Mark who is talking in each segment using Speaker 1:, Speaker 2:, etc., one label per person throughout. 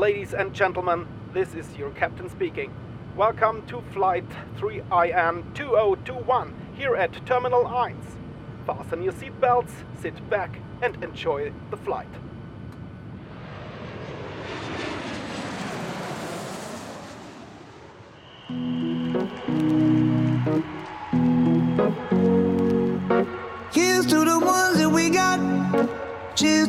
Speaker 1: Ladies and gentlemen, this is your captain speaking. Welcome to flight 3IN 2021 here at Terminal 1. Fasten your seatbelts, sit back and enjoy the flight.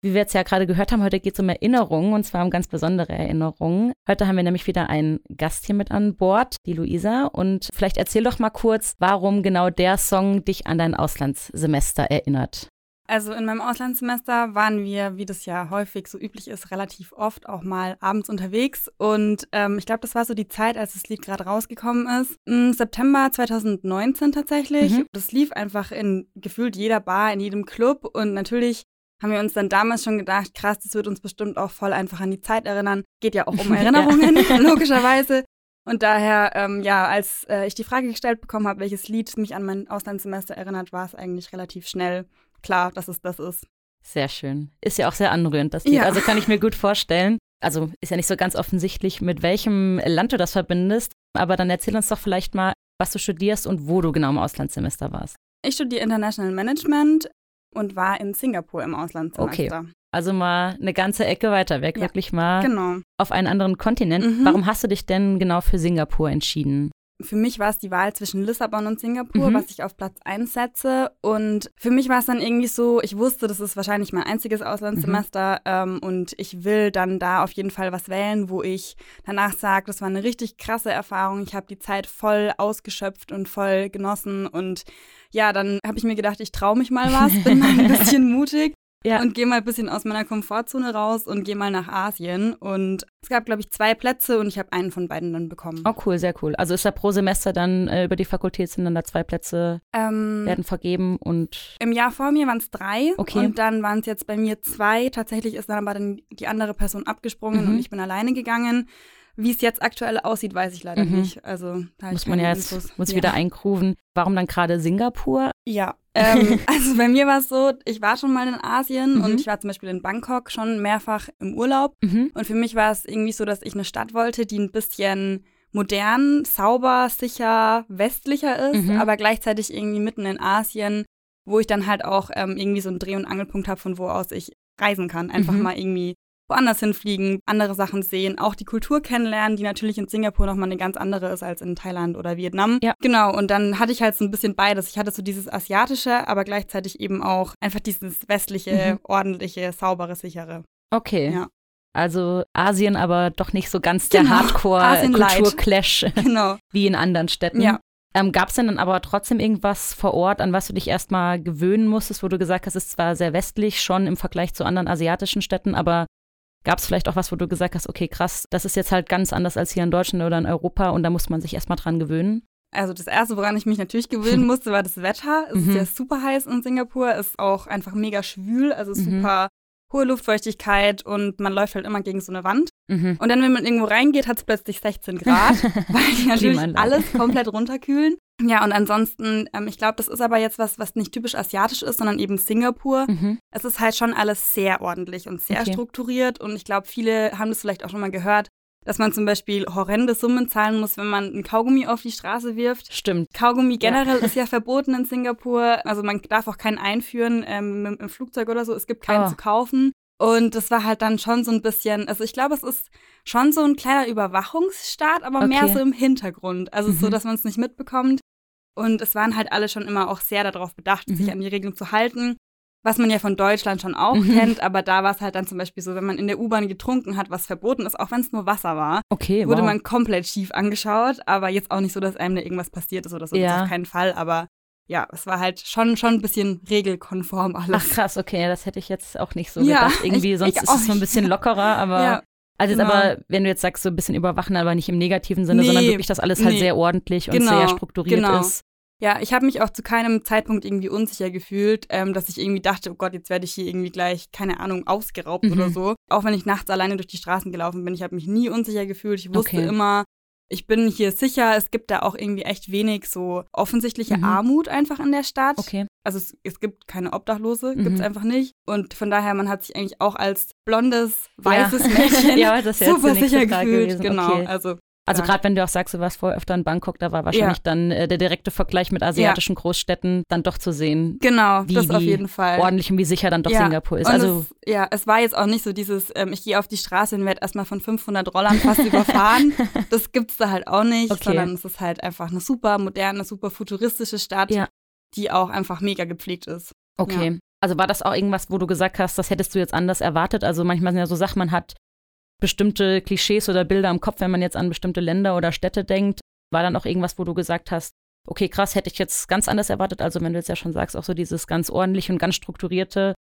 Speaker 2: Wie wir jetzt ja gerade gehört haben, heute geht es um Erinnerungen und zwar um ganz besondere Erinnerungen. Heute haben wir nämlich wieder einen Gast hier mit an Bord, die Luisa. Und vielleicht erzähl doch mal kurz, warum genau der Song dich an dein Auslandssemester erinnert.
Speaker 3: Also in meinem Auslandssemester waren wir, wie das ja häufig so üblich ist, relativ oft auch mal abends unterwegs. Und ähm, ich glaube, das war so die Zeit, als das Lied gerade rausgekommen ist. Im September 2019 tatsächlich.
Speaker 2: Mhm.
Speaker 3: Das lief einfach in gefühlt jeder Bar, in jedem Club. Und natürlich haben wir uns dann damals schon gedacht, krass, das wird uns bestimmt auch voll einfach an die Zeit erinnern. Geht ja auch um
Speaker 2: Ja.
Speaker 3: Erinnerungen, logischerweise. Und daher, ähm, ja, als äh, ich die Frage gestellt bekommen habe, welches Lied mich an mein Auslandssemester erinnert, war es eigentlich relativ schnell klar, dass es das ist.
Speaker 2: Sehr schön. Ist ja auch sehr anrührend, das Lied.
Speaker 3: Ja.
Speaker 2: Also kann ich mir gut vorstellen. Also ist ja nicht so ganz offensichtlich, mit welchem Land du das verbindest. Aber dann erzähl uns doch vielleicht mal, was du studierst und wo du genau im Auslandssemester warst.
Speaker 3: Ich studiere International Management und war in Singapur im Auslandssemester.
Speaker 2: Also mal eine ganze Ecke weiter weg,
Speaker 3: Ja,
Speaker 2: wirklich mal
Speaker 3: Genau.
Speaker 2: auf einen anderen Kontinent.
Speaker 3: Mhm.
Speaker 2: Warum hast du dich denn genau für Singapur entschieden?
Speaker 3: Für mich war es die Wahl zwischen Lissabon und Singapur,
Speaker 2: Mhm.
Speaker 3: was ich auf Platz 1 setze. Und für mich war es dann irgendwie so, ich wusste, das ist wahrscheinlich mein einziges Auslandssemester ähm, und ich will dann da auf jeden Fall was wählen, wo ich danach sage, das war eine richtig krasse Erfahrung. Ich habe die Zeit voll ausgeschöpft und voll genossen. Und ja, dann habe ich mir gedacht, ich traue mich mal was, bin mal ein bisschen mutig.
Speaker 2: Ja.
Speaker 3: und gehe mal ein bisschen aus meiner Komfortzone raus und gehe mal nach Asien. Und es gab, glaube ich, zwei Plätze und ich habe einen von beiden dann bekommen.
Speaker 2: Oh, cool, sehr cool. Also ist da pro Semester dann äh, über die Fakultät sind dann da zwei Plätze
Speaker 3: Ähm,
Speaker 2: werden vergeben und
Speaker 3: Im Jahr vor mir waren es drei
Speaker 2: Okay.
Speaker 3: und dann waren es jetzt bei mir zwei. Tatsächlich ist dann aber dann die andere Person abgesprungen
Speaker 2: Mhm.
Speaker 3: und ich bin alleine gegangen. Wie es jetzt aktuell aussieht, weiß ich leider
Speaker 2: Mhm.
Speaker 3: nicht. Also da
Speaker 2: muss
Speaker 3: ich
Speaker 2: man ja jetzt
Speaker 3: Infos.
Speaker 2: muss
Speaker 3: ja.
Speaker 2: wieder eingrooven. Warum dann gerade Singapur?
Speaker 3: Ja, ähm, also bei mir war es so, ich war schon mal in Asien
Speaker 2: Mhm.
Speaker 3: und ich war zum Beispiel in Bangkok schon mehrfach im Urlaub.
Speaker 2: Mhm.
Speaker 3: Und für mich war es irgendwie so, dass ich eine Stadt wollte, die ein bisschen modern, sauber, sicher, westlicher ist,
Speaker 2: Mhm.
Speaker 3: aber gleichzeitig irgendwie mitten in Asien, wo ich dann halt auch ähm, irgendwie so einen Dreh- und Angelpunkt habe, von wo aus ich reisen kann. Einfach
Speaker 2: Mhm.
Speaker 3: mal irgendwie woanders hinfliegen, andere Sachen sehen, auch die Kultur kennenlernen, die natürlich in Singapur nochmal eine ganz andere ist als in Thailand oder Vietnam.
Speaker 2: Ja.
Speaker 3: Genau, und dann hatte ich halt so ein bisschen beides. Ich hatte so dieses asiatische, aber gleichzeitig eben auch einfach dieses westliche,
Speaker 2: Mhm.
Speaker 3: ordentliche, saubere, sichere.
Speaker 2: Okay.
Speaker 3: Ja.
Speaker 2: Also Asien, aber doch nicht so ganz der
Speaker 3: Genau.
Speaker 2: Hardcore-Kulturclash
Speaker 3: Genau.
Speaker 2: wie in anderen Städten.
Speaker 3: Ja.
Speaker 2: Ähm, Gab es denn dann aber trotzdem irgendwas vor Ort, an was du dich erstmal gewöhnen musstest, wo du gesagt hast, es ist zwar sehr westlich schon im Vergleich zu anderen asiatischen Städten, aber gab es vielleicht auch was, wo du gesagt hast, okay, krass, das ist jetzt halt ganz anders als hier in Deutschland oder in Europa und da muss man sich erstmal dran gewöhnen?
Speaker 3: Also das Erste, woran ich mich natürlich gewöhnen musste, war das Wetter. Es
Speaker 2: Mhm.
Speaker 3: ist ja super heiß in Singapur, ist auch einfach mega schwül, also
Speaker 2: Mhm.
Speaker 3: super hohe Luftfeuchtigkeit und man läuft halt immer gegen so eine Wand.
Speaker 2: Mhm.
Speaker 3: Und dann, wenn man irgendwo reingeht, hat es plötzlich 16 Grad, weil die natürlich alles komplett runterkühlen. Ja, und ansonsten, ähm, ich glaube, das ist aber jetzt was, was nicht typisch asiatisch ist, sondern eben Singapur.
Speaker 2: Mhm.
Speaker 3: Es ist halt schon alles sehr ordentlich und sehr
Speaker 2: Okay.
Speaker 3: strukturiert. Und ich glaube, viele haben das vielleicht auch schon mal gehört, dass man zum Beispiel horrende Summen zahlen muss, wenn man ein Kaugummi auf die Straße wirft.
Speaker 2: Stimmt.
Speaker 3: Kaugummi
Speaker 2: Ja.
Speaker 3: generell ist ja verboten in Singapur. Also man darf auch keinen einführen ähm, im, Flugzeug oder so. Es gibt keinen
Speaker 2: Oh.
Speaker 3: zu kaufen. Und das war halt dann schon so ein bisschen, also ich glaube, es ist schon so ein kleiner Überwachungsstaat, aber mehr
Speaker 2: Okay.
Speaker 3: so im Hintergrund. Also so,
Speaker 2: Mhm.
Speaker 3: dass man es nicht mitbekommt. Und es waren halt alle schon immer auch sehr darauf bedacht,
Speaker 2: Mhm.
Speaker 3: sich an die Regeln zu halten. Was man ja von Deutschland schon auch
Speaker 2: Mhm.
Speaker 3: kennt, aber da war es halt dann zum Beispiel so, wenn man in der U-Bahn getrunken hat, was verboten ist, auch wenn es nur Wasser war,
Speaker 2: Okay,
Speaker 3: wurde
Speaker 2: wow.
Speaker 3: man komplett schief angeschaut, aber jetzt auch nicht so, dass einem da irgendwas passiert ist oder so,
Speaker 2: Ja.
Speaker 3: das auf keinen Fall, aber ja, es war halt schon, schon ein bisschen regelkonform alles.
Speaker 2: Ach krass, okay, das hätte ich jetzt auch nicht so
Speaker 3: Ja,
Speaker 2: gedacht. Irgendwie,
Speaker 3: ich-
Speaker 2: sonst
Speaker 3: ich
Speaker 2: ist es so ein bisschen lockerer, aber
Speaker 3: Ja,
Speaker 2: also jetzt
Speaker 3: genau.
Speaker 2: aber, wenn du jetzt sagst, so ein bisschen überwachen, aber nicht im negativen Sinne,
Speaker 3: Nee,
Speaker 2: sondern wirklich, dass alles halt
Speaker 3: nee.
Speaker 2: sehr ordentlich und
Speaker 3: Genau,
Speaker 2: sehr strukturiert
Speaker 3: genau.
Speaker 2: ist.
Speaker 3: Ja, ich habe mich auch zu keinem Zeitpunkt irgendwie unsicher gefühlt, ähm, dass ich irgendwie dachte, oh Gott, jetzt werde ich hier irgendwie gleich, keine Ahnung, ausgeraubt
Speaker 2: Mhm.
Speaker 3: oder so. Auch wenn ich nachts alleine durch die Straßen gelaufen bin, ich habe mich nie unsicher gefühlt. Ich wusste
Speaker 2: Okay.
Speaker 3: immer, ich bin hier sicher. Es gibt da auch irgendwie echt wenig so offensichtliche
Speaker 2: Mhm.
Speaker 3: Armut einfach in der Stadt.
Speaker 2: Okay.
Speaker 3: Also es, es gibt keine Obdachlose,
Speaker 2: Mhm.
Speaker 3: gibt's einfach nicht. Und von daher, man hat sich eigentlich auch als blondes, weißes Mädchen
Speaker 2: ja, das wäre jetzt
Speaker 3: super sicher gefühlt.
Speaker 2: gewesen.
Speaker 3: Genau.
Speaker 2: Okay.
Speaker 3: Also
Speaker 2: Also
Speaker 3: Ja.
Speaker 2: gerade wenn du auch sagst, du warst vorher öfter in Bangkok, da war wahrscheinlich dann äh, der direkte Vergleich mit asiatischen Großstädten dann doch zu sehen,
Speaker 3: genau,
Speaker 2: wie,
Speaker 3: das auf jeden Fall.
Speaker 2: ordentlich und wie sicher dann doch
Speaker 3: Ja,
Speaker 2: Singapur ist.
Speaker 3: Und
Speaker 2: Also
Speaker 3: es, ja, es war jetzt auch nicht so dieses, ähm, ich gehe auf die Straße und werde erstmal von 500 Rollern fast überfahren. Das gibt's da halt auch nicht,
Speaker 2: Okay.
Speaker 3: sondern es ist halt einfach eine super moderne, super futuristische Stadt,
Speaker 2: Ja.
Speaker 3: die auch einfach mega gepflegt ist.
Speaker 2: Okay. Also war das auch irgendwas, wo du gesagt hast, das hättest du jetzt anders erwartet? Also manchmal sind ja so Sachen, man hat bestimmte Klischees oder Bilder im Kopf, wenn man jetzt an bestimmte Länder oder Städte denkt. War dann auch irgendwas, wo du gesagt hast, okay, krass, hätte ich jetzt ganz anders erwartet? Also wenn du jetzt ja schon sagst, auch so dieses ganz ordentliche und ganz strukturierte.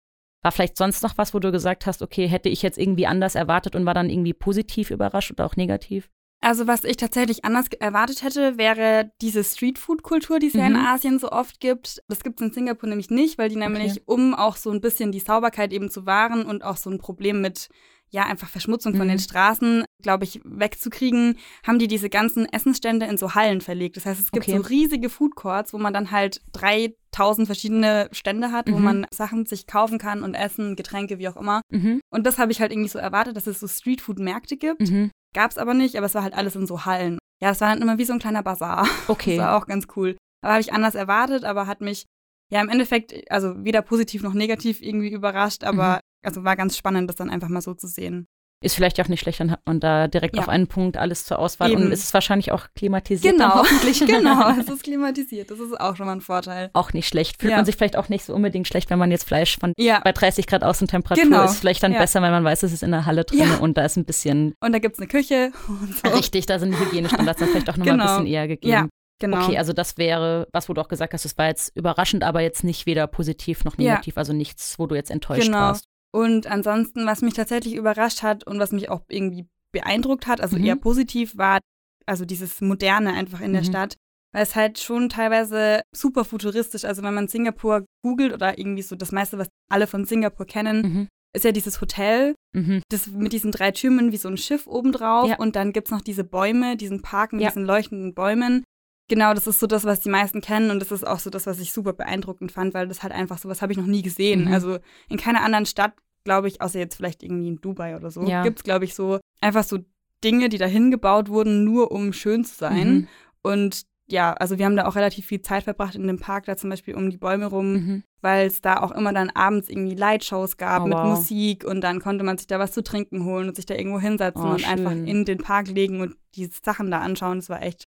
Speaker 2: War vielleicht sonst noch was, wo du gesagt hast, okay, hätte ich jetzt irgendwie anders erwartet und war dann irgendwie positiv überrascht oder auch negativ?
Speaker 3: Also was ich tatsächlich anders erwartet hätte, wäre diese Streetfood-Kultur, die es ja in
Speaker 2: Mhm.
Speaker 3: Asien so oft gibt. Das gibt es in Singapur nämlich nicht, weil die nämlich, um auch so ein bisschen die Sauberkeit eben zu wahren und auch so ein Problem mit, ja, einfach Verschmutzung von
Speaker 2: Mhm.
Speaker 3: den Straßen, glaube ich, wegzukriegen, haben die diese ganzen Essensstände in so Hallen verlegt. Das heißt, es gibt
Speaker 2: Okay.
Speaker 3: so riesige Foodcourts, wo man dann halt 3000 verschiedene Stände hat, wo
Speaker 2: Mhm.
Speaker 3: man Sachen sich kaufen kann und essen, Getränke, wie auch immer.
Speaker 2: Mhm.
Speaker 3: Und das habe ich halt irgendwie so erwartet, dass es so Streetfood-Märkte gibt.
Speaker 2: Mhm.
Speaker 3: Gab es aber nicht, aber es war halt alles in so Hallen. Ja, es war dann immer wie so ein kleiner Bazar.
Speaker 2: Okay.
Speaker 3: Das war auch ganz cool. Aber habe ich anders erwartet, aber hat mich ja im Endeffekt, also weder positiv noch negativ irgendwie überrascht, aber
Speaker 2: Mhm.
Speaker 3: Also war ganz spannend, das dann einfach mal so zu sehen.
Speaker 2: Ist vielleicht auch nicht schlecht, dann hat man da direkt
Speaker 3: Ja.
Speaker 2: auf einen Punkt alles zur Auswahl und
Speaker 3: Eben.
Speaker 2: ist es wahrscheinlich auch klimatisiert.
Speaker 3: Genau,
Speaker 2: hoffentlich.
Speaker 3: genau. Es ist klimatisiert, das ist auch schon mal ein Vorteil.
Speaker 2: auch nicht schlecht. Fühlt
Speaker 3: Ja.
Speaker 2: man sich vielleicht auch nicht so unbedingt schlecht, wenn man jetzt Fleisch von
Speaker 3: Ja,
Speaker 2: bei 30 Grad Außentemperatur
Speaker 3: Genau.
Speaker 2: ist. Vielleicht dann
Speaker 3: Ja.
Speaker 2: besser, wenn man weiß, es ist in der Halle drin
Speaker 3: Ja.
Speaker 2: und da ist ein bisschen
Speaker 3: und da gibt es eine Küche und so.
Speaker 2: richtig, da sind die Hygienestandards dann vielleicht auch nochmal
Speaker 3: Genau.
Speaker 2: ein bisschen eher gegeben.
Speaker 3: Ja, genau.
Speaker 2: Okay, also das wäre, was wo du auch gesagt hast, das war jetzt überraschend, aber jetzt nicht weder positiv noch
Speaker 3: Ja.
Speaker 2: negativ, also nichts, wo du jetzt enttäuscht
Speaker 3: Genau.
Speaker 2: warst.
Speaker 3: Und ansonsten, was mich tatsächlich überrascht hat und was mich auch irgendwie beeindruckt hat, also
Speaker 2: Mhm.
Speaker 3: eher positiv, war also dieses Moderne einfach in der
Speaker 2: Mhm.
Speaker 3: Stadt. Weil es halt schon teilweise super futuristisch, also wenn man Singapur googelt oder irgendwie so das meiste, was alle von Singapur kennen,
Speaker 2: Mhm.
Speaker 3: ist ja dieses Hotel,
Speaker 2: Mhm.
Speaker 3: das mit diesen drei Türmen wie so ein Schiff obendrauf
Speaker 2: Ja.
Speaker 3: und dann gibt es noch diese Bäume, diesen Park mit
Speaker 2: Ja.
Speaker 3: diesen leuchtenden Bäumen. Genau, das ist so das, was die meisten kennen und das ist auch so das, was ich super beeindruckend fand, weil das halt einfach so was habe ich noch nie gesehen.
Speaker 2: Mhm.
Speaker 3: Also in keiner anderen Stadt, glaube ich, außer jetzt vielleicht irgendwie in Dubai oder so,
Speaker 2: Ja.
Speaker 3: gibt es, glaube ich, so einfach so Dinge, die dahin gebaut wurden, nur um schön zu sein.
Speaker 2: Mhm.
Speaker 3: Und ja, also wir haben da auch relativ viel Zeit verbracht in dem Park, da zum Beispiel um die Bäume rum
Speaker 2: Mhm.
Speaker 3: weil es da auch immer dann abends irgendwie Lightshows gab
Speaker 2: Oh,
Speaker 3: mit
Speaker 2: wow.
Speaker 3: Musik und dann konnte man sich da was zu trinken holen und sich da irgendwo hinsetzen
Speaker 2: Oh,
Speaker 3: und einfach
Speaker 2: schön.
Speaker 3: in den Park legen und die Sachen da anschauen. Das war echt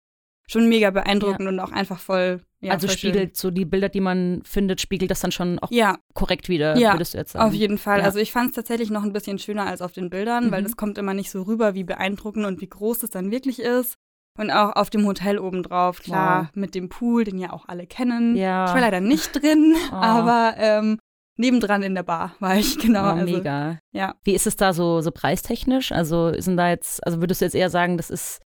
Speaker 3: schon mega beeindruckend und auch einfach voll. Ja,
Speaker 2: also
Speaker 3: voll schön.
Speaker 2: spiegelt so die Bilder, die man findet, spiegelt das dann schon auch
Speaker 3: Ja,
Speaker 2: korrekt wieder,
Speaker 3: Ja,
Speaker 2: würdest du jetzt sagen.
Speaker 3: auf jeden Fall.
Speaker 2: Ja.
Speaker 3: Also ich fand es tatsächlich noch ein bisschen schöner als auf den Bildern, weil
Speaker 2: Mhm.
Speaker 3: das kommt immer nicht so rüber, wie beeindruckend und wie groß es dann wirklich ist. Und auch auf dem Hotel obendrauf, klar, mit dem Pool, den ja auch alle kennen.
Speaker 2: Ja.
Speaker 3: Ich war leider nicht drin,
Speaker 2: Oh.
Speaker 3: aber ähm, nebendran in der Bar war ich, genau.
Speaker 2: oh,
Speaker 3: also,
Speaker 2: mega.
Speaker 3: Ja.
Speaker 2: Wie ist es da so, so preistechnisch? Also sind da jetzt, also würdest du jetzt eher sagen, das ist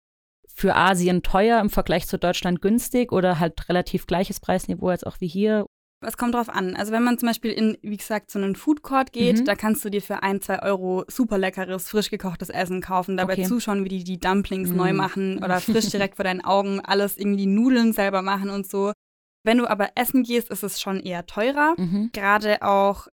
Speaker 2: für Asien teuer im Vergleich zu Deutschland günstig oder halt relativ gleiches Preisniveau jetzt auch wie hier?
Speaker 3: Es kommt drauf an. Also wenn man zum Beispiel in, wie gesagt, so einen Food Court geht,
Speaker 2: Mhm.
Speaker 3: da kannst du dir für ein, zwei Euro super leckeres, frisch gekochtes Essen kaufen, dabei
Speaker 2: Okay.
Speaker 3: zuschauen, wie die die Dumplings
Speaker 2: Mhm.
Speaker 3: neu machen oder frisch direkt vor deinen Augen alles irgendwie Nudeln selber machen und so. Wenn du aber essen gehst, ist es schon eher teurer.
Speaker 2: Mhm.
Speaker 3: Gerade auch,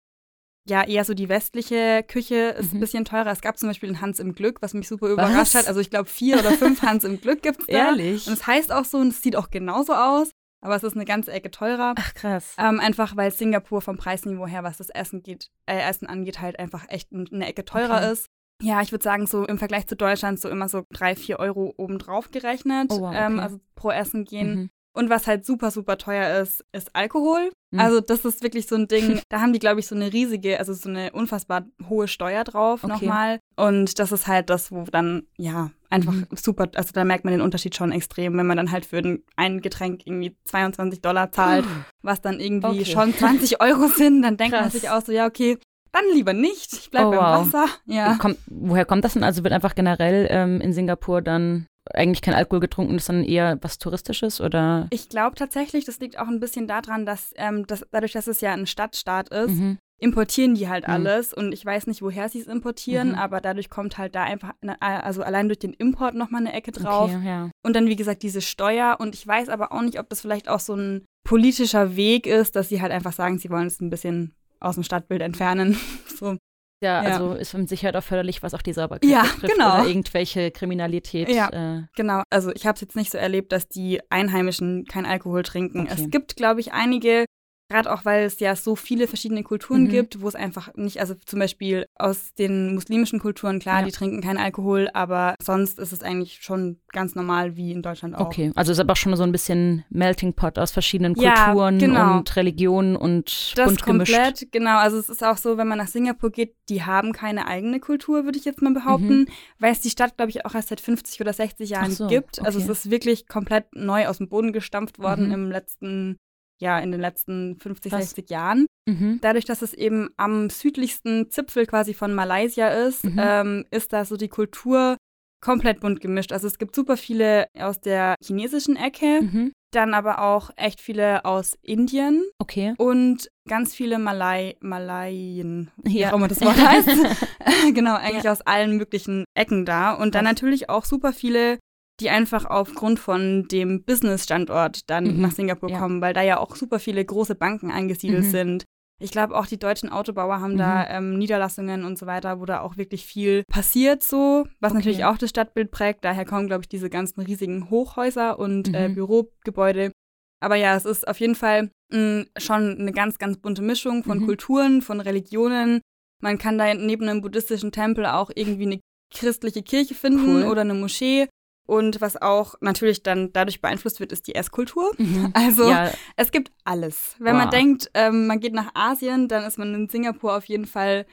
Speaker 3: ja, eher so die westliche Küche ist
Speaker 2: Mhm.
Speaker 3: ein bisschen teurer. Es gab zum Beispiel einen Hans im Glück, was mich super überrascht
Speaker 2: Was?
Speaker 3: hat. Also ich glaube, vier oder fünf Hans im Glück gibt es da.
Speaker 2: Ehrlich?
Speaker 3: Und es heißt auch so und es sieht auch genauso aus, aber es ist eine ganze Ecke teurer.
Speaker 2: Ach krass.
Speaker 3: Ähm, einfach weil Singapur vom Preisniveau her, was das Essen geht, äh, Essen angeht, halt einfach echt eine Ecke teurer
Speaker 2: Okay.
Speaker 3: ist. Ja, ich würde sagen, so im Vergleich zu Deutschland so immer so drei, vier Euro obendrauf gerechnet.
Speaker 2: Oh, wow,
Speaker 3: ähm,
Speaker 2: okay.
Speaker 3: also pro Essen gehen.
Speaker 2: Mhm.
Speaker 3: Und was halt super, super teuer ist, ist Alkohol.
Speaker 2: Mhm.
Speaker 3: Also das ist wirklich so ein Ding, da haben die, glaube ich, so eine riesige, also so eine unfassbar hohe Steuer drauf
Speaker 2: Okay.
Speaker 3: nochmal. Und das ist halt das, wo dann, ja, einfach
Speaker 2: Mhm.
Speaker 3: super, also da merkt man den Unterschied schon extrem, wenn man dann halt für ein, Getränk irgendwie 22 Dollar zahlt, was dann irgendwie
Speaker 2: Okay.
Speaker 3: schon 20 Euro sind, dann denkt man
Speaker 2: Krass.
Speaker 3: sich auch so, ja, okay, dann lieber nicht. Ich bleibe
Speaker 2: Oh,
Speaker 3: beim
Speaker 2: wow.
Speaker 3: Wasser. Ja.
Speaker 2: Kommt, woher kommt das denn? Also wird einfach generell ähm, in Singapur dann eigentlich kein Alkohol getrunken ist, sondern eher was Touristisches oder?
Speaker 3: Ich glaube tatsächlich, das liegt auch ein bisschen daran, dass, ähm, dass dadurch, dass es ja ein Stadtstaat ist,
Speaker 2: Mhm.
Speaker 3: importieren die halt
Speaker 2: Mhm.
Speaker 3: alles und ich weiß nicht, woher sie es importieren,
Speaker 2: Mhm.
Speaker 3: aber dadurch kommt halt da einfach, ne, also allein durch den Import nochmal eine Ecke drauf.
Speaker 2: Okay, ja.
Speaker 3: Und dann, wie gesagt, diese Steuer. Und ich weiß aber auch nicht, ob das vielleicht auch so ein politischer Weg ist, dass sie halt einfach sagen, sie wollen es ein bisschen aus dem Stadtbild entfernen. so.
Speaker 2: Ja,
Speaker 3: Ja.
Speaker 2: also ist mit Sicherheit auch förderlich, was auch die Sauberkeit
Speaker 3: Ja,
Speaker 2: betrifft
Speaker 3: genau.
Speaker 2: oder irgendwelche Kriminalität.
Speaker 3: Ja.
Speaker 2: Äh,
Speaker 3: Genau, also ich habe es jetzt nicht so erlebt, dass die Einheimischen kein Alkohol trinken.
Speaker 2: Okay.
Speaker 3: Es gibt, glaube ich, einige, gerade auch weil es ja so viele verschiedene Kulturen
Speaker 2: Mhm.
Speaker 3: gibt, wo es einfach nicht, also zum Beispiel aus den muslimischen Kulturen, klar,
Speaker 2: Ja.
Speaker 3: die trinken keinen Alkohol, aber sonst ist es eigentlich schon ganz normal wie in Deutschland auch.
Speaker 2: okay, also ist aber auch schon so ein bisschen Melting Pot aus verschiedenen
Speaker 3: Ja,
Speaker 2: Kulturen
Speaker 3: genau.
Speaker 2: und Religionen und
Speaker 3: Das
Speaker 2: bunt gemischt.
Speaker 3: komplett, genau. Also es ist auch so, wenn man nach Singapur geht, die haben keine eigene Kultur, würde ich jetzt mal behaupten, weil es die Stadt, glaube ich, auch erst seit 50 oder 60 Jahren
Speaker 2: Mhm. So,
Speaker 3: gibt. Also es
Speaker 2: okay.
Speaker 3: ist wirklich komplett neu aus dem Boden gestampft worden
Speaker 2: Mhm.
Speaker 3: im letzten, ja, in den letzten 50,
Speaker 2: Krass.
Speaker 3: 60 Jahren.
Speaker 2: Mhm.
Speaker 3: Dadurch, dass es eben am südlichsten Zipfel quasi von Malaysia ist,
Speaker 2: Mhm.
Speaker 3: ähm, ist da so die Kultur komplett bunt gemischt. Also es gibt super viele aus der chinesischen Ecke,
Speaker 2: Mhm.
Speaker 3: dann aber auch echt viele aus Indien
Speaker 2: Okay.
Speaker 3: und ganz viele Malai, Malaien, wie
Speaker 2: Ja.
Speaker 3: auch immer das Wort heißt. genau, eigentlich aus allen möglichen Ecken da. Und dann natürlich auch super viele, die einfach aufgrund von dem Business-Standort dann
Speaker 2: Mhm.
Speaker 3: nach Singapur
Speaker 2: Ja.
Speaker 3: kommen, weil da ja auch super viele große Banken angesiedelt
Speaker 2: Mhm.
Speaker 3: sind. Ich glaube, auch die deutschen Autobauer haben
Speaker 2: Mhm.
Speaker 3: da ähm, Niederlassungen und so weiter, wo da auch wirklich viel passiert so, was
Speaker 2: Okay.
Speaker 3: natürlich auch das Stadtbild prägt. Daher kommen, glaube ich, diese ganzen riesigen Hochhäuser und äh,
Speaker 2: Mhm.
Speaker 3: Bürogebäude. Aber ja, es ist auf jeden Fall mh, schon eine ganz, ganz bunte Mischung von
Speaker 2: Mhm.
Speaker 3: Kulturen, von Religionen. Man kann da neben einem buddhistischen Tempel auch irgendwie eine christliche Kirche finden
Speaker 2: Cool.
Speaker 3: oder eine Moschee. Und was auch natürlich dann dadurch beeinflusst wird, ist die Esskultur.
Speaker 2: Mhm.
Speaker 3: Also
Speaker 2: ja,
Speaker 3: es gibt alles. Wenn
Speaker 2: Wow.
Speaker 3: man denkt, ähm, man geht nach Asien, dann ist man in Singapur auf jeden Fall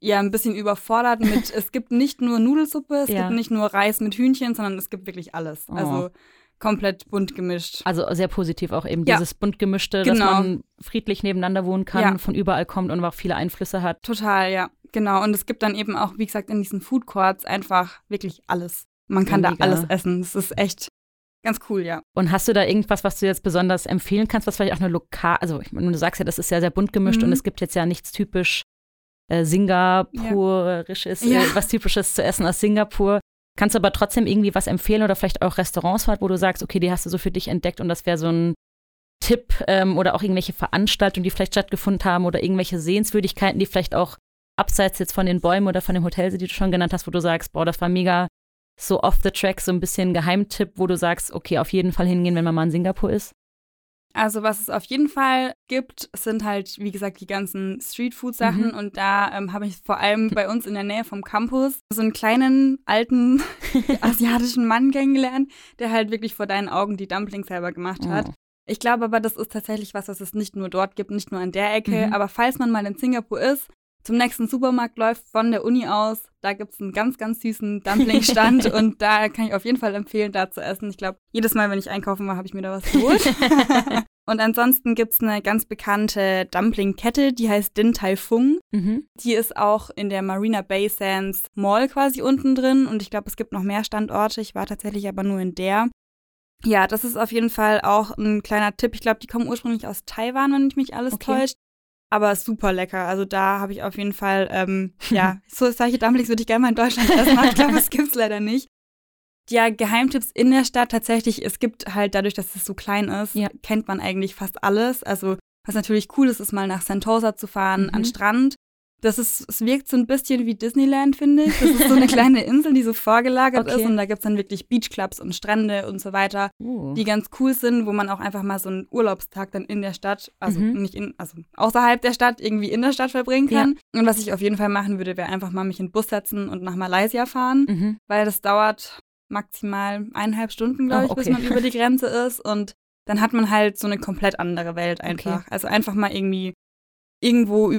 Speaker 3: ja ein bisschen überfordert mit, es gibt nicht nur Nudelsuppe, es
Speaker 2: Ja.
Speaker 3: gibt nicht nur Reis mit Hühnchen, sondern es gibt wirklich alles.
Speaker 2: Oh.
Speaker 3: Also komplett bunt gemischt.
Speaker 2: also sehr positiv auch eben
Speaker 3: Ja.
Speaker 2: dieses bunt gemischte, dass
Speaker 3: Genau.
Speaker 2: man friedlich nebeneinander wohnen kann,
Speaker 3: Ja.
Speaker 2: von überall kommt und auch viele Einflüsse hat.
Speaker 3: Total, ja. Genau. Und es gibt dann eben auch, wie gesagt, in diesen Food Courts einfach wirklich alles. Man kann
Speaker 2: Mega.
Speaker 3: da alles essen. Das ist echt ganz cool, ja.
Speaker 2: Und hast du da irgendwas, was du jetzt besonders empfehlen kannst, was vielleicht auch eine lokal, also ich meine, du sagst ja, das ist sehr, sehr bunt gemischt
Speaker 3: Mhm.
Speaker 2: und es gibt jetzt ja nichts typisch äh, singapurisches,
Speaker 3: Ja.
Speaker 2: äh, was typisches zu essen aus Singapur. Kannst du aber trotzdem irgendwie was empfehlen oder vielleicht auch Restaurants, wo du sagst, okay, die hast du so für dich entdeckt und das wäre so ein Tipp ähm, oder auch irgendwelche Veranstaltungen, die vielleicht stattgefunden haben oder irgendwelche Sehenswürdigkeiten, die vielleicht auch abseits jetzt von den Bäumen oder von dem Hotel, die du schon genannt hast, wo du sagst, boah, das war mega so off the track, so ein bisschen Geheimtipp, wo du sagst, okay, auf jeden Fall hingehen, wenn man mal in Singapur ist?
Speaker 3: Also was es auf jeden Fall gibt, sind halt, wie gesagt, die ganzen Streetfood-Sachen.
Speaker 2: Mhm.
Speaker 3: Und da ähm, habe ich vor allem bei uns in der Nähe vom Campus so einen kleinen, alten, asiatischen Mann kennengelernt, der halt wirklich vor deinen Augen die Dumplings selber gemacht hat.
Speaker 2: Oh.
Speaker 3: Ich glaube aber, das ist tatsächlich was, was es nicht nur dort gibt, nicht nur an der Ecke.
Speaker 2: Mhm.
Speaker 3: Aber falls man mal in Singapur ist, zum nächsten Supermarkt läuft von der Uni aus, da gibt es einen ganz, ganz süßen Dumpling-Stand und da kann ich auf jeden Fall empfehlen, da zu essen. Ich glaube, jedes Mal, wenn ich einkaufen war, habe ich mir da was geholt. und ansonsten gibt es eine ganz bekannte Dumpling-Kette, die heißt Din Tai Fung.
Speaker 2: Mhm.
Speaker 3: Die ist auch in der Marina Bay Sands Mall quasi unten drin und ich glaube, es gibt noch mehr Standorte. Ich war tatsächlich aber nur in der. Ja, das ist auf jeden Fall auch ein kleiner Tipp. Ich glaube, die kommen ursprünglich aus Taiwan, wenn mich mich alles
Speaker 2: Okay.
Speaker 3: täuscht. Aber super lecker. Also da habe ich auf jeden Fall, ähm, ja, so solche Dumplings würde ich gerne mal in Deutschland essen. aber Ich glaube, das gibt es leider nicht. Ja, Geheimtipps in der Stadt tatsächlich, es gibt halt dadurch, dass es so klein ist,
Speaker 2: Ja.
Speaker 3: kennt man eigentlich fast alles. Also was natürlich cool ist, ist mal nach Sentosa zu fahren,
Speaker 2: Mhm.
Speaker 3: an Strand. Das ist, es wirkt so ein bisschen wie Disneyland, finde ich. Das ist so eine kleine Insel, die so vorgelagert
Speaker 2: Okay.
Speaker 3: ist und da gibt es dann wirklich Beachclubs und Strände und so weiter,
Speaker 2: Uh.
Speaker 3: die ganz cool sind, wo man auch einfach mal so einen Urlaubstag dann in der Stadt, also
Speaker 2: Mhm.
Speaker 3: nicht in, also außerhalb der Stadt, irgendwie in der Stadt verbringen kann. Und was ich auf jeden Fall machen würde, wäre einfach mal mich in den Bus setzen und nach Malaysia fahren,
Speaker 2: Mhm.
Speaker 3: weil das dauert maximal eineinhalb Stunden, glaube
Speaker 2: Oh,
Speaker 3: ich, bis
Speaker 2: okay.
Speaker 3: man über die Grenze ist und dann hat man halt so eine komplett andere Welt einfach. Also einfach mal irgendwie irgendwo,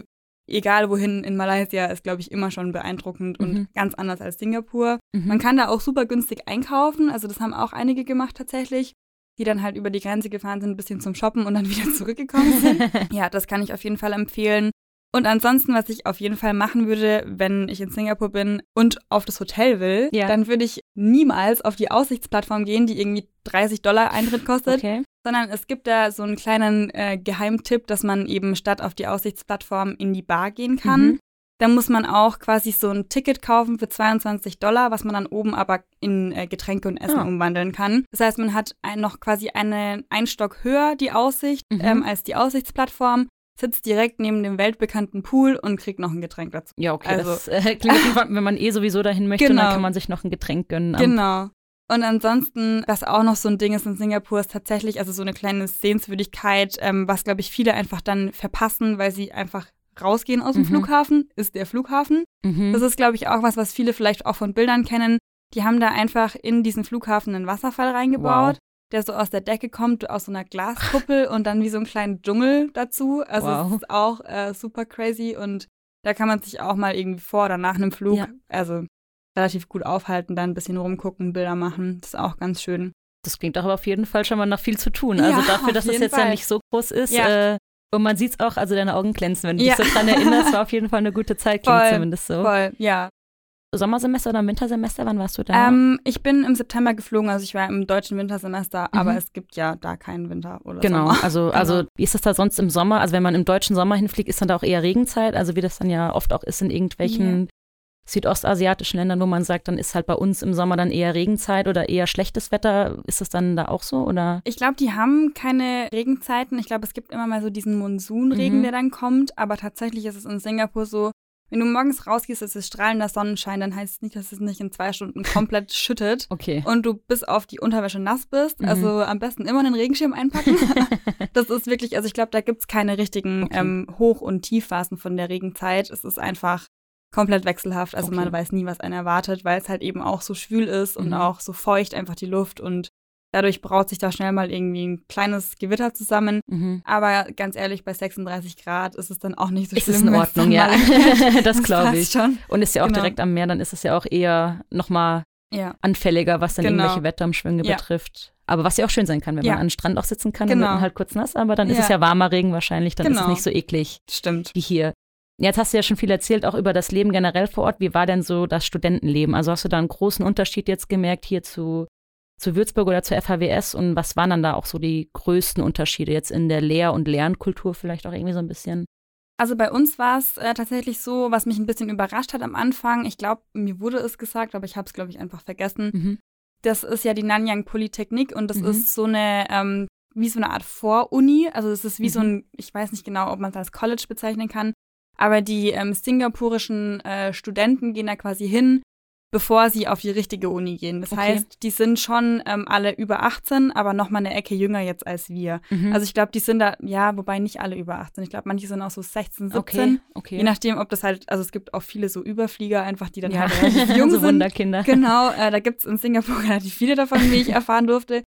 Speaker 3: egal wohin in Malaysia, ist, glaube ich, immer schon beeindruckend
Speaker 2: Mhm.
Speaker 3: und ganz anders als Singapur.
Speaker 2: Mhm.
Speaker 3: Man kann da auch super günstig einkaufen, also das haben auch einige gemacht tatsächlich, die dann halt über die Grenze gefahren sind, ein bisschen zum Shoppen und dann wieder zurückgekommen sind. ja, das kann ich auf jeden Fall empfehlen. Und ansonsten, was ich auf jeden Fall machen würde, wenn ich in Singapur bin und auf das Hotel will,
Speaker 2: Ja.
Speaker 3: dann würde ich niemals auf die Aussichtsplattform gehen, die irgendwie 30 Dollar Eintritt kostet,
Speaker 2: Okay.
Speaker 3: Sondern es gibt da so einen kleinen äh, Geheimtipp, dass man eben statt auf die Aussichtsplattform in die Bar gehen kann.
Speaker 2: Mhm.
Speaker 3: Da muss man auch quasi so ein Ticket kaufen für 22 Dollar, was man dann oben aber in äh, Getränke und Essen
Speaker 2: Ah.
Speaker 3: umwandeln kann. Das heißt, man hat ein, noch quasi eine, einen Stock höher die Aussicht
Speaker 2: Mhm.
Speaker 3: ähm, als die Aussichtsplattform, sitzt direkt neben dem weltbekannten Pool und kriegt noch ein Getränk dazu.
Speaker 2: Ja, okay.
Speaker 3: Also-
Speaker 2: das äh, klingt, wenn man eh sowieso dahin möchte,
Speaker 3: Genau.
Speaker 2: dann kann man sich noch ein Getränk gönnen.
Speaker 3: Genau. Und ansonsten, was auch noch so ein Ding ist in Singapur, ist tatsächlich also so eine kleine Sehenswürdigkeit, ähm, was, glaube ich, viele einfach dann verpassen, weil sie einfach rausgehen aus dem
Speaker 2: Mhm.
Speaker 3: Flughafen, ist der Flughafen.
Speaker 2: Mhm.
Speaker 3: Das ist, glaube ich, auch was, was viele vielleicht auch von Bildern kennen. Die haben da einfach in diesen Flughafen einen Wasserfall reingebaut,
Speaker 2: Wow.
Speaker 3: der so aus der Decke kommt, aus so einer Glaskuppel und dann wie so einen kleinen Dschungel dazu. Also
Speaker 2: Wow.
Speaker 3: es ist auch äh, super crazy und da kann man sich auch mal irgendwie vor oder nach einem Flug,
Speaker 2: Ja.
Speaker 3: also relativ gut aufhalten, dann ein bisschen rumgucken, Bilder machen. Das ist auch ganz schön.
Speaker 2: Das klingt doch aber auf jeden Fall schon mal nach viel zu tun.
Speaker 3: Ja,
Speaker 2: Also dafür, dass es jetzt ja
Speaker 3: Fall.
Speaker 2: nicht so groß ist.
Speaker 3: Ja.
Speaker 2: Äh, und man sieht es auch, also deine Augen glänzen, wenn du
Speaker 3: Ja.
Speaker 2: dich so dran erinnerst, war auf jeden Fall eine gute Zeit, klingt
Speaker 3: Voll,
Speaker 2: zumindest so.
Speaker 3: Voll, ja.
Speaker 2: Sommersemester oder Wintersemester, wann warst du da?
Speaker 3: Ähm, ich bin im September geflogen, also ich war im deutschen Wintersemester,
Speaker 2: Mhm.
Speaker 3: aber es gibt ja da keinen Winter oder
Speaker 2: Genau,
Speaker 3: Sommer.
Speaker 2: also, also
Speaker 3: Genau.
Speaker 2: wie ist das da sonst im Sommer? Also wenn man im deutschen Sommer hinfliegt, ist dann da auch eher Regenzeit, also wie das dann ja oft auch ist in irgendwelchen südostasiatischen Ländern, wo man sagt, dann ist halt bei uns im Sommer dann eher Regenzeit oder eher schlechtes Wetter. Ist das dann da auch so oder?
Speaker 3: Ich glaube, die haben keine Regenzeiten. Ich glaube, es gibt immer mal so diesen Monsunregen,
Speaker 2: Mhm.
Speaker 3: der dann kommt. Aber tatsächlich ist es in Singapur so, wenn du morgens rausgehst, es ist strahlender Sonnenschein, dann heißt es nicht, dass es nicht in zwei Stunden komplett schüttet
Speaker 2: Okay.
Speaker 3: und du bis auf die Unterwäsche nass bist.
Speaker 2: Mhm.
Speaker 3: Also am besten immer einen Regenschirm einpacken. das ist wirklich, also ich glaube, da gibt es keine richtigen
Speaker 2: Okay.
Speaker 3: ähm, Hoch- und Tiefphasen von der Regenzeit. Es ist einfach komplett wechselhaft. Also man
Speaker 2: Okay.
Speaker 3: weiß nie, was einen erwartet, weil es halt eben auch so schwül ist und
Speaker 2: Mhm.
Speaker 3: auch so feucht einfach die Luft und dadurch braut sich da schnell mal irgendwie ein kleines Gewitter zusammen.
Speaker 2: Mhm.
Speaker 3: Aber ganz ehrlich, bei 36 Grad ist es dann auch nicht so
Speaker 2: Ist
Speaker 3: schlimm.
Speaker 2: es in Ordnung, ja. das glaube ich.
Speaker 3: schon.
Speaker 2: Und ist ja auch
Speaker 3: Genau.
Speaker 2: direkt am Meer, dann ist es ja auch eher nochmal
Speaker 3: Ja,
Speaker 2: anfälliger, was dann
Speaker 3: Genau.
Speaker 2: irgendwelche Wetterumschwünge
Speaker 3: Ja.
Speaker 2: betrifft. Aber was ja auch schön sein kann, wenn
Speaker 3: Ja.
Speaker 2: man an den Strand auch sitzen kann, dann wird
Speaker 3: Genau.
Speaker 2: man halt kurz nass, aber dann ist es ja warmer Regen wahrscheinlich, dann ist es
Speaker 3: Genau.
Speaker 2: nicht so eklig
Speaker 3: stimmt.
Speaker 2: wie hier. Jetzt hast du ja schon viel erzählt, auch über das Leben generell vor Ort. Wie war denn so das Studentenleben? Also hast du da einen großen Unterschied jetzt gemerkt hier zu, zu Würzburg oder zur FHWS? Und was waren dann da auch so die größten Unterschiede jetzt in der Lehr- und Lernkultur vielleicht auch irgendwie so ein bisschen?
Speaker 3: Also bei uns war es äh, tatsächlich so, was mich ein bisschen überrascht hat am Anfang. Ich glaube, mir wurde es gesagt, aber ich habe es, glaube ich, einfach vergessen.
Speaker 2: Mhm.
Speaker 3: Das ist ja die Nanyang Polytechnik und das
Speaker 2: Mhm.
Speaker 3: ist so eine, ähm, wie so eine Art Voruni. Also es ist wie so
Speaker 2: Mhm.
Speaker 3: ein, ich weiß nicht genau, ob man es als College bezeichnen kann, aber die ähm, singapurischen äh, Studenten gehen da quasi hin, bevor sie auf die richtige Uni gehen. Das
Speaker 2: Okay.
Speaker 3: heißt, die sind schon ähm, alle über 18, aber noch mal eine Ecke jünger jetzt als wir.
Speaker 2: Mhm.
Speaker 3: Also ich glaube, die sind da, ja, wobei nicht alle über 18. Ich glaube, manche sind auch so 16, 17.
Speaker 2: okay, okay.
Speaker 3: Je nachdem, ob das halt, also es gibt auch viele so Überflieger einfach, die dann
Speaker 2: ja.
Speaker 3: halt relativ jung
Speaker 2: so
Speaker 3: sind.
Speaker 2: Wunderkinder.
Speaker 3: Genau, äh, da gibt es in Singapur relativ viele davon, wie ich erfahren durfte.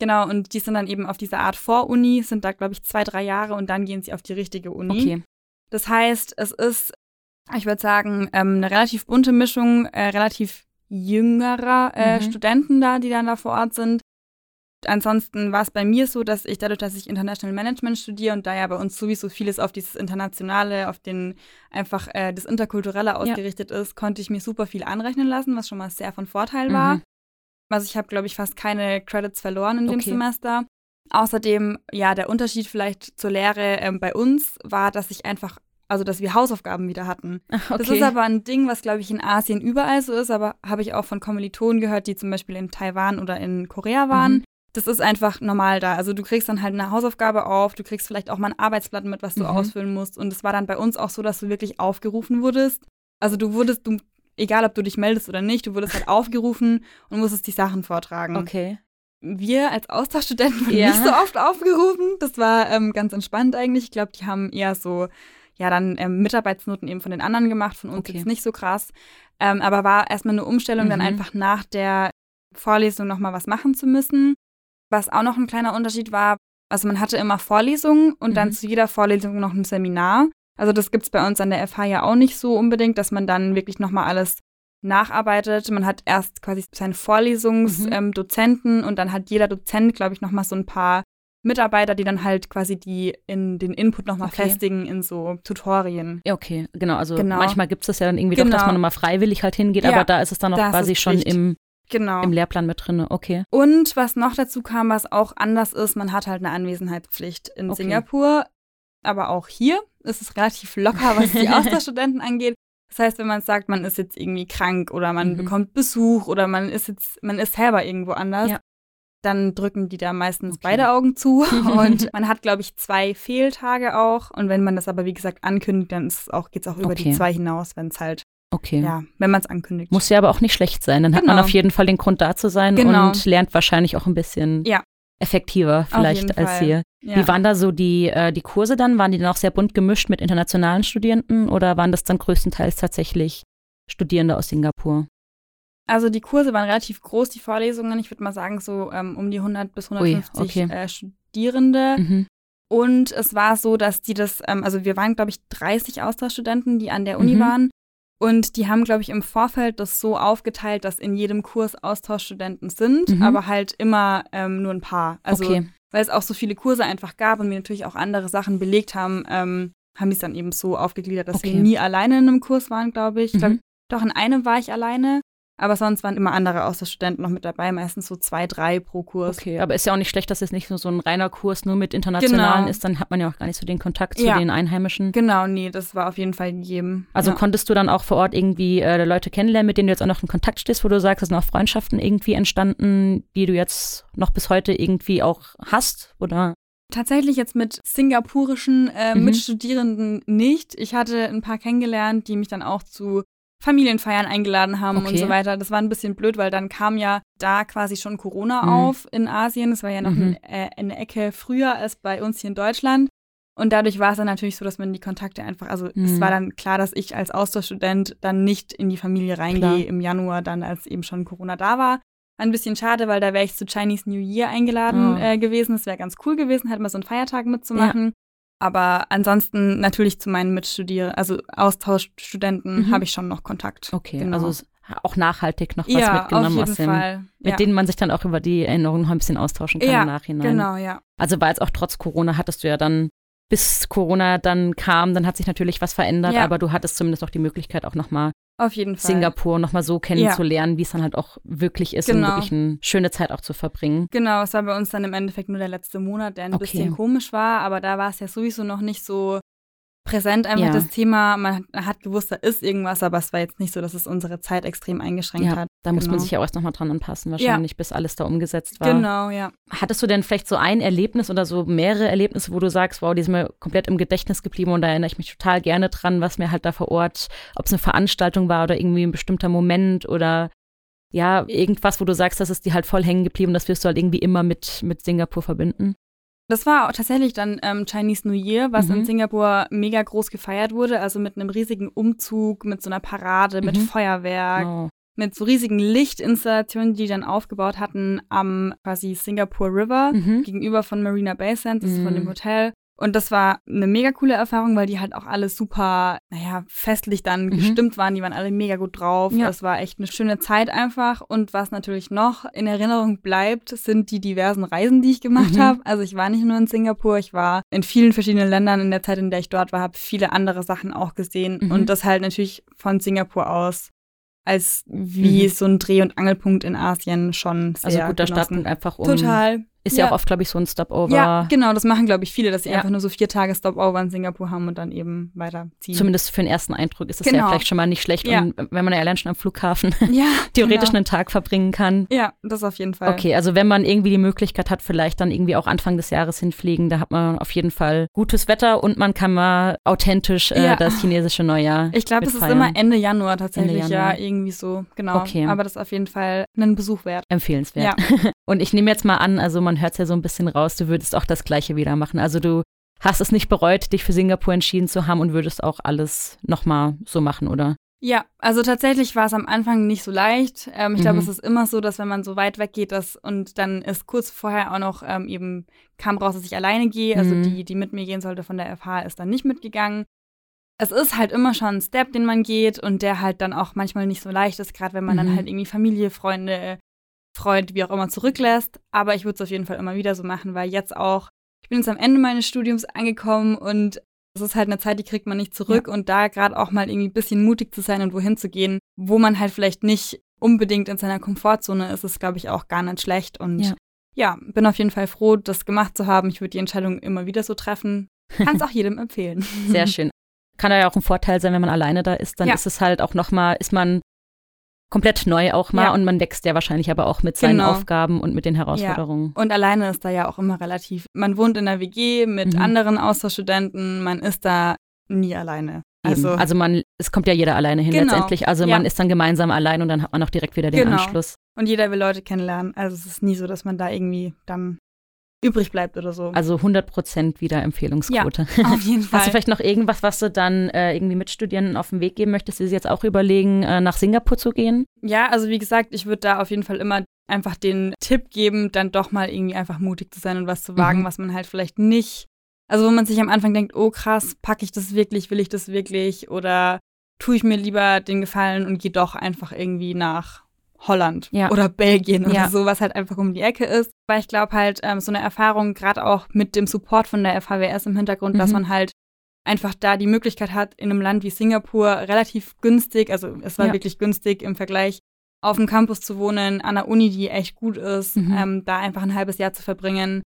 Speaker 3: Genau, und die sind dann eben auf dieser Art Voruni, sind da, glaube ich, zwei, drei Jahre und dann gehen sie auf die richtige Uni.
Speaker 2: Okay.
Speaker 3: Das heißt, es ist, ich würde sagen, ähm, eine relativ bunte Mischung, äh, relativ jüngerer äh,
Speaker 2: Mhm.
Speaker 3: Studenten da, die dann da vor Ort sind. Ansonsten war es bei mir so, dass ich dadurch, dass ich International Management studiere und da ja bei uns sowieso vieles auf dieses Internationale, auf den einfach äh, das Interkulturelle ausgerichtet ist, konnte ich mir super viel anrechnen lassen, was schon mal sehr von Vorteil war.
Speaker 2: Mhm.
Speaker 3: Also ich habe, glaube ich, fast keine Credits verloren in dem
Speaker 2: Okay.
Speaker 3: Semester. Außerdem, ja, der Unterschied vielleicht zur Lehre ähm, bei uns war, dass ich einfach, also dass wir Hausaufgaben wieder hatten.
Speaker 2: Ach, okay.
Speaker 3: Das ist aber ein Ding, was, glaube ich, in Asien überall so ist, aber habe ich auch von Kommilitonen gehört, die zum Beispiel in Taiwan oder in Korea waren.
Speaker 2: Mhm.
Speaker 3: Das ist einfach normal da. Also du kriegst dann halt eine Hausaufgabe auf, du kriegst vielleicht auch mal ein Arbeitsblatt mit, was du
Speaker 2: Mhm.
Speaker 3: ausfüllen musst. Und es war dann bei uns auch so, dass du wirklich aufgerufen wurdest. Also du wurdest, du, egal ob du dich meldest oder nicht, du wurdest halt aufgerufen und musstest die Sachen vortragen.
Speaker 2: okay.
Speaker 3: Wir als Austauschstudenten wurden
Speaker 2: Ja.
Speaker 3: nicht so oft aufgerufen. Das war ähm, ganz entspannt eigentlich. Ich glaube, die haben eher so, ja, dann ähm, Mitarbeitsnoten eben von den anderen gemacht, von uns
Speaker 2: Okay.
Speaker 3: jetzt nicht so krass. Ähm, aber war erstmal eine Umstellung, dann
Speaker 2: Mhm.
Speaker 3: einfach nach der Vorlesung nochmal was machen zu müssen. Was auch noch ein kleiner Unterschied war, also man hatte immer Vorlesungen und dann
Speaker 2: Mhm.
Speaker 3: zu jeder Vorlesung noch ein Seminar. Also das gibt es bei uns an der FH ja auch nicht so unbedingt, dass man dann wirklich nochmal alles nacharbeitet. Man hat erst quasi seinen Vorlesungsdozenten
Speaker 2: Mhm.
Speaker 3: ähm, und dann hat jeder Dozent, glaube ich, nochmal so ein paar Mitarbeiter, die dann halt quasi die in den Input nochmal
Speaker 2: Okay.
Speaker 3: festigen in so Tutorien.
Speaker 2: Ja, okay, genau. Also
Speaker 3: Genau.
Speaker 2: manchmal gibt es das ja dann irgendwie doch, dass
Speaker 3: Genau.
Speaker 2: man nochmal freiwillig halt hingeht,
Speaker 3: Ja,
Speaker 2: aber da ist es dann auch quasi schon
Speaker 3: Pflicht.
Speaker 2: im,
Speaker 3: Genau.
Speaker 2: im Lehrplan mit drin. Okay.
Speaker 3: Und was noch dazu kam, was auch anders ist, man hat halt eine Anwesenheitspflicht in
Speaker 2: Okay.
Speaker 3: Singapur. Aber auch hier ist es relativ locker, was die Austauschstudenten angeht. Das heißt, wenn man sagt, man ist jetzt irgendwie krank oder man
Speaker 2: Mhm.
Speaker 3: bekommt Besuch oder man ist jetzt, man ist selber irgendwo anders,
Speaker 2: Ja.
Speaker 3: dann drücken die da meistens
Speaker 2: Okay.
Speaker 3: beide Augen zu. Und man hat, glaube ich, zwei Fehltage auch. Und wenn man das aber, wie gesagt, ankündigt, dann ist es auch, geht es auch über die
Speaker 2: Okay.
Speaker 3: zwei hinaus, wenn es halt,
Speaker 2: Okay.
Speaker 3: ja, wenn man es ankündigt.
Speaker 2: Muss ja aber auch nicht schlecht sein. Dann hat man
Speaker 3: Genau.
Speaker 2: auf jeden Fall den Grund da zu sein
Speaker 3: Genau.
Speaker 2: und lernt wahrscheinlich auch ein bisschen
Speaker 3: Ja.
Speaker 2: Effektiver vielleicht als
Speaker 3: Fall.
Speaker 2: hier.
Speaker 3: ja.
Speaker 2: Wie waren da so die, äh, die Kurse dann? Waren die dann auch sehr bunt gemischt mit internationalen Studierenden oder waren das dann größtenteils tatsächlich Studierende aus Singapur?
Speaker 3: Also die Kurse waren relativ groß, die Vorlesungen. Ich würde mal sagen, so ähm, um die 100 bis 150
Speaker 2: okay.
Speaker 3: äh, Studierende.
Speaker 2: Mhm.
Speaker 3: Und es war so, dass die das, ähm, also wir waren, glaube ich, 30 Austauschstudenten, die an der Uni
Speaker 2: Mhm.
Speaker 3: waren. Und die haben, glaube ich, im Vorfeld das so aufgeteilt, dass in jedem Kurs Austauschstudenten sind,
Speaker 2: Mhm.
Speaker 3: aber halt immer ähm, nur ein paar. Also
Speaker 2: okay.
Speaker 3: weil es auch so viele Kurse einfach gab und wir natürlich auch andere Sachen belegt haben, ähm, haben die es dann eben so aufgegliedert, dass
Speaker 2: Okay.
Speaker 3: wir nie alleine in einem Kurs waren, glaube ich. Ich glaub,
Speaker 2: Mhm.
Speaker 3: doch in einem war ich alleine, aber sonst waren immer andere Austauschstudenten noch mit dabei, meistens so zwei, drei pro Kurs.
Speaker 2: Okay, aber ist ja auch nicht schlecht, dass es nicht nur so ein reiner Kurs nur mit Internationalen
Speaker 3: Genau.
Speaker 2: ist, dann hat man ja auch gar nicht so den Kontakt zu
Speaker 3: Ja.
Speaker 2: den Einheimischen.
Speaker 3: Genau, nee, das war auf jeden Fall in jedem.
Speaker 2: Also
Speaker 3: ja.
Speaker 2: konntest du dann auch vor Ort irgendwie äh, Leute kennenlernen, mit denen du jetzt auch noch in Kontakt stehst, wo du sagst, es sind auch Freundschaften irgendwie entstanden, die du jetzt noch bis heute irgendwie auch hast? Oder?
Speaker 3: Tatsächlich jetzt mit singapurischen äh,
Speaker 2: Mhm.
Speaker 3: Mitstudierenden nicht. Ich hatte ein paar kennengelernt, die mich dann auch zu Familienfeiern eingeladen haben und
Speaker 2: Okay.
Speaker 3: so weiter. Das war ein bisschen blöd, weil dann kam ja da quasi schon Corona
Speaker 2: Mhm.
Speaker 3: auf in Asien. Das war ja noch
Speaker 2: Mhm.
Speaker 3: ein, äh, eine Ecke früher als bei uns hier in Deutschland. Und dadurch war es dann natürlich so, dass man die Kontakte einfach, also es
Speaker 2: Mhm.
Speaker 3: war dann klar, dass ich als Austauschstudent dann nicht in die Familie reingehe im Januar, dann als eben schon Corona da war. Ein bisschen schade, weil da wäre ich zu Chinese New Year eingeladen
Speaker 2: Oh.
Speaker 3: äh, gewesen. Das wäre ganz cool gewesen, halt mal so einen Feiertag mitzumachen. Aber ansonsten natürlich zu meinen Mitstudier, also Austauschstudenten,
Speaker 2: Mhm.
Speaker 3: habe ich schon noch Kontakt.
Speaker 2: Okay,
Speaker 3: Genau.
Speaker 2: also auch nachhaltig noch was
Speaker 3: ja,
Speaker 2: mitgenommen
Speaker 3: auf jeden
Speaker 2: aus dem,
Speaker 3: Fall.
Speaker 2: mit
Speaker 3: ja.
Speaker 2: denen man sich dann auch über die Erinnerungen noch ein bisschen austauschen kann
Speaker 3: Ja,
Speaker 2: im Nachhinein.
Speaker 3: Genau, ja.
Speaker 2: Also war jetzt auch trotz Corona hattest du ja dann, bis Corona dann kam, dann hat sich natürlich was verändert,
Speaker 3: Ja.
Speaker 2: aber du hattest zumindest noch die Möglichkeit, auch nochmal
Speaker 3: Auf jeden Fall.
Speaker 2: Singapur nochmal so kennenzulernen, wie es dann halt auch wirklich ist, um
Speaker 3: Genau.
Speaker 2: wirklich eine schöne Zeit auch zu verbringen.
Speaker 3: Genau, es war bei uns dann im Endeffekt nur der letzte Monat, der ein
Speaker 2: Okay.
Speaker 3: bisschen komisch war, aber da war es ja sowieso noch nicht so präsent einfach
Speaker 2: Ja.
Speaker 3: das Thema. Man hat, gewusst, da ist irgendwas, aber es war jetzt nicht so, dass es unsere Zeit extrem eingeschränkt
Speaker 2: Ja,
Speaker 3: hat.
Speaker 2: da muss man
Speaker 3: Genau.
Speaker 2: sich ja auch erst nochmal dran anpassen, wahrscheinlich, bis alles da umgesetzt war.
Speaker 3: Genau, ja.
Speaker 2: Hattest du denn vielleicht so ein Erlebnis oder so mehrere Erlebnisse, wo du sagst, wow, die sind mir komplett im Gedächtnis geblieben und da erinnere ich mich total gerne dran, was mir halt da vor Ort, ob es eine Veranstaltung war oder irgendwie ein bestimmter Moment oder ja, irgendwas, wo du sagst, das ist dir halt voll hängen geblieben, das wirst du halt irgendwie immer mit, mit Singapur verbinden.
Speaker 3: Das war auch tatsächlich dann ähm, Chinese New Year, was
Speaker 2: Mhm.
Speaker 3: in Singapur mega groß gefeiert wurde. Also mit einem riesigen Umzug, mit so einer Parade, mit
Speaker 2: Mhm.
Speaker 3: Feuerwerk,
Speaker 2: Oh.
Speaker 3: mit so riesigen Lichtinstallationen, die die dann aufgebaut hatten am quasi Singapore River
Speaker 2: Mhm.
Speaker 3: gegenüber von Marina Bay Sands, das ist von
Speaker 2: Mhm.
Speaker 3: dem Hotel. Und das war eine mega coole Erfahrung, weil die halt auch alle super, naja, festlich dann
Speaker 2: Mhm.
Speaker 3: gestimmt waren. Die waren alle mega gut drauf.
Speaker 2: Ja.
Speaker 3: Das war echt eine schöne Zeit einfach. Und was natürlich noch in Erinnerung bleibt, sind die diversen Reisen, die ich gemacht
Speaker 2: Mhm.
Speaker 3: habe. Also ich war nicht nur in Singapur, ich war in vielen verschiedenen Ländern in der Zeit, in der ich dort war, habe viele andere Sachen auch gesehen.
Speaker 2: Mhm.
Speaker 3: Und das halt natürlich von Singapur aus als wie
Speaker 2: Mhm.
Speaker 3: so ein Dreh- und Angelpunkt in Asien schon sehr
Speaker 2: Also guter
Speaker 3: genossen.
Speaker 2: Startpunkt einfach um.
Speaker 3: Total.
Speaker 2: Ist ja, auch oft, glaube ich, so ein Stopover.
Speaker 3: Ja, genau, das machen, glaube ich, viele, dass sie
Speaker 2: Ja.
Speaker 3: einfach nur so vier Tage Stopover in Singapur haben und dann eben weiterziehen.
Speaker 2: Zumindest für den ersten Eindruck ist ja
Speaker 3: Genau.
Speaker 2: vielleicht schon mal nicht schlecht.
Speaker 3: Ja.
Speaker 2: Und wenn man ja allein schon am Flughafen
Speaker 3: ja,
Speaker 2: theoretisch
Speaker 3: genau.
Speaker 2: einen Tag verbringen kann.
Speaker 3: Ja, das auf jeden Fall.
Speaker 2: Okay, also wenn man irgendwie die Möglichkeit hat, vielleicht dann irgendwie auch Anfang des Jahres hinfliegen, da hat man auf jeden Fall gutes Wetter und man kann mal authentisch äh,
Speaker 3: Ja.
Speaker 2: das chinesische Neujahr.
Speaker 3: Ich glaube, es ist immer Ende Januar tatsächlich,
Speaker 2: Ende Januar.
Speaker 3: ja, irgendwie so, genau.
Speaker 2: Okay.
Speaker 3: Aber das ist auf jeden Fall einen Besuch wert.
Speaker 2: empfehlenswert. Und ich nehme jetzt mal an, also man hört es ja so ein bisschen raus, du würdest auch das Gleiche wieder machen. Also du hast es nicht bereut, dich für Singapur entschieden zu haben und würdest auch alles nochmal so machen, oder?
Speaker 3: Ja, also tatsächlich war es am Anfang nicht so leicht. Ähm, ich glaube,
Speaker 2: Mhm.
Speaker 3: es ist immer so, dass wenn man so weit weg geht, dass und dann ist kurz vorher auch noch ähm, eben kam raus, dass ich alleine gehe. Also
Speaker 2: Mhm.
Speaker 3: die, die mit mir gehen sollte von der FH, ist dann nicht mitgegangen. Es ist halt immer schon ein Step, den man geht und der halt dann auch manchmal nicht so leicht ist, gerade wenn man
Speaker 2: Mhm.
Speaker 3: dann halt irgendwie Familie, Freunde, Freund, wie auch immer zurücklässt. Aber ich würde es auf jeden Fall immer wieder so machen, weil jetzt auch, ich bin jetzt am Ende meines Studiums angekommen und es ist halt eine Zeit, die kriegt man nicht zurück und da gerade auch mal irgendwie ein bisschen mutig zu sein und wohin zu gehen, wo man halt vielleicht nicht unbedingt in seiner Komfortzone ist, ist glaube ich auch gar nicht schlecht. Und
Speaker 2: Ja.
Speaker 3: ja. bin auf jeden Fall froh, das gemacht zu haben. Ich würde die Entscheidung immer wieder so treffen. Kann es auch jedem empfehlen.
Speaker 2: Sehr schön. Kann ja auch ein Vorteil sein, wenn man alleine da ist. Dann
Speaker 3: Ja.
Speaker 2: ist es halt auch nochmal, ist man komplett neu auch mal
Speaker 3: Ja.
Speaker 2: und man wächst ja wahrscheinlich aber auch mit seinen
Speaker 3: Genau.
Speaker 2: Aufgaben und mit den Herausforderungen.
Speaker 3: Und alleine ist da ja auch immer relativ. Man wohnt in der WG mit
Speaker 2: Mhm.
Speaker 3: anderen Austauschstudenten, man ist da nie alleine. Also,
Speaker 2: Also, man, es kommt ja jeder alleine hin
Speaker 3: Genau.
Speaker 2: letztendlich. Also
Speaker 3: Ja.
Speaker 2: man ist dann gemeinsam allein und dann hat man auch direkt wieder den
Speaker 3: Genau.
Speaker 2: Anschluss.
Speaker 3: und jeder will Leute kennenlernen. Also es ist nie so, dass man da irgendwie dann übrig bleibt oder so.
Speaker 2: Also 100 Prozent wieder Empfehlungsquote.
Speaker 3: auf jeden Fall.
Speaker 2: Hast du vielleicht noch irgendwas, was du dann äh, irgendwie Mitstudierenden auf den Weg geben möchtest, die sich jetzt auch überlegen, äh, nach Singapur zu gehen?
Speaker 3: Ja, also wie gesagt, ich würde da auf jeden Fall immer einfach den Tipp geben, dann doch mal irgendwie einfach mutig zu sein und was zu wagen,
Speaker 2: Mhm.
Speaker 3: was man halt vielleicht nicht. Also wo man sich am Anfang denkt, oh krass, packe ich das wirklich, will ich das wirklich oder tue ich mir lieber den Gefallen und gehe doch einfach irgendwie nach Holland
Speaker 2: Ja.
Speaker 3: oder Belgien oder
Speaker 2: Ja.
Speaker 3: so, was halt einfach um die Ecke ist. Weil ich glaube halt, ähm, so eine Erfahrung, gerade auch mit dem Support von der FHWS im Hintergrund, dass
Speaker 2: Mhm.
Speaker 3: man halt einfach da die Möglichkeit hat, in einem Land wie Singapur relativ günstig, also es war
Speaker 2: Ja.
Speaker 3: wirklich günstig im Vergleich, auf dem Campus zu wohnen, an der Uni, die echt gut ist,
Speaker 2: Mhm.
Speaker 3: ähm, da einfach ein halbes Jahr zu verbringen.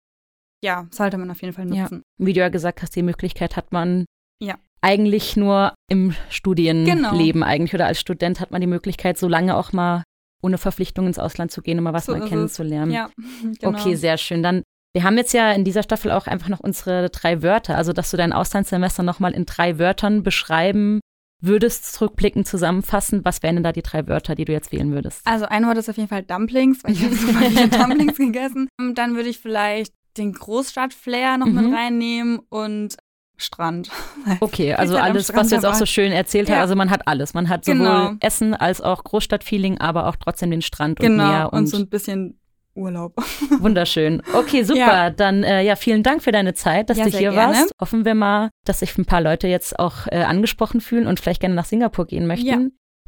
Speaker 3: Ja, sollte man auf jeden Fall nutzen.
Speaker 2: Wie du ja gesagt hast, die Möglichkeit hat man
Speaker 3: Ja.
Speaker 2: eigentlich nur im Studienleben
Speaker 3: Genau.
Speaker 2: eigentlich oder als Student hat man die Möglichkeit, so lange auch mal ohne Verpflichtung ins Ausland zu gehen, um mal was
Speaker 3: So
Speaker 2: mal kennenzulernen.
Speaker 3: Ja, genau.
Speaker 2: Okay, sehr schön. Dann, wir haben jetzt ja in dieser Staffel auch einfach noch unsere drei Wörter, also dass du dein Auslandssemester nochmal in drei Wörtern beschreiben würdest, zurückblickend zusammenfassen. Was wären denn da die drei Wörter, die du jetzt wählen würdest?
Speaker 3: Also ein Wort ist auf jeden Fall Dumplings, weil ich habe super viele Dumplings gegessen. Und Dann würde ich vielleicht den Großstadt-Flair noch
Speaker 2: Mhm.
Speaker 3: mit reinnehmen und Strand.
Speaker 2: Okay, also alles, was du jetzt auch so schön erzählt hast,
Speaker 3: Ja.
Speaker 2: also man hat alles. Man hat sowohl
Speaker 3: Genau.
Speaker 2: Essen als auch Großstadtfeeling, aber auch trotzdem den Strand und
Speaker 3: Genau,
Speaker 2: Meer
Speaker 3: und,
Speaker 2: und,
Speaker 3: so ein bisschen Urlaub.
Speaker 2: wunderschön. Okay, super.
Speaker 3: Ja.
Speaker 2: Dann äh, ja, vielen Dank für deine Zeit, dass
Speaker 3: Ja,
Speaker 2: du hier
Speaker 3: gerne.
Speaker 2: warst. Hoffen wir mal, dass sich ein paar Leute jetzt auch äh, angesprochen fühlen und vielleicht gerne nach Singapur gehen möchten.
Speaker 3: Ja.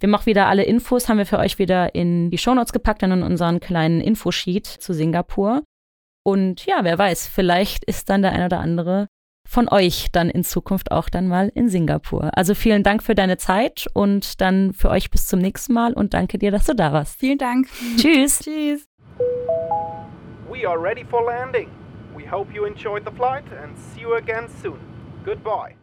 Speaker 2: Wir auch wieder alle Infos, haben wir für euch wieder in die Shownotes gepackt und in unseren kleinen Infosheet zu Singapur. Und ja, wer weiß, vielleicht ist dann der ein oder andere von euch dann in Zukunft auch dann mal in Singapur. Also vielen Dank für deine Zeit und dann für euch bis zum nächsten Mal und danke dir, dass du da warst.
Speaker 3: Vielen Dank.
Speaker 2: Tschüss.
Speaker 3: Tschüss.
Speaker 1: We are ready for landing. We hope you enjoyed the flight and see you again soon. Goodbye.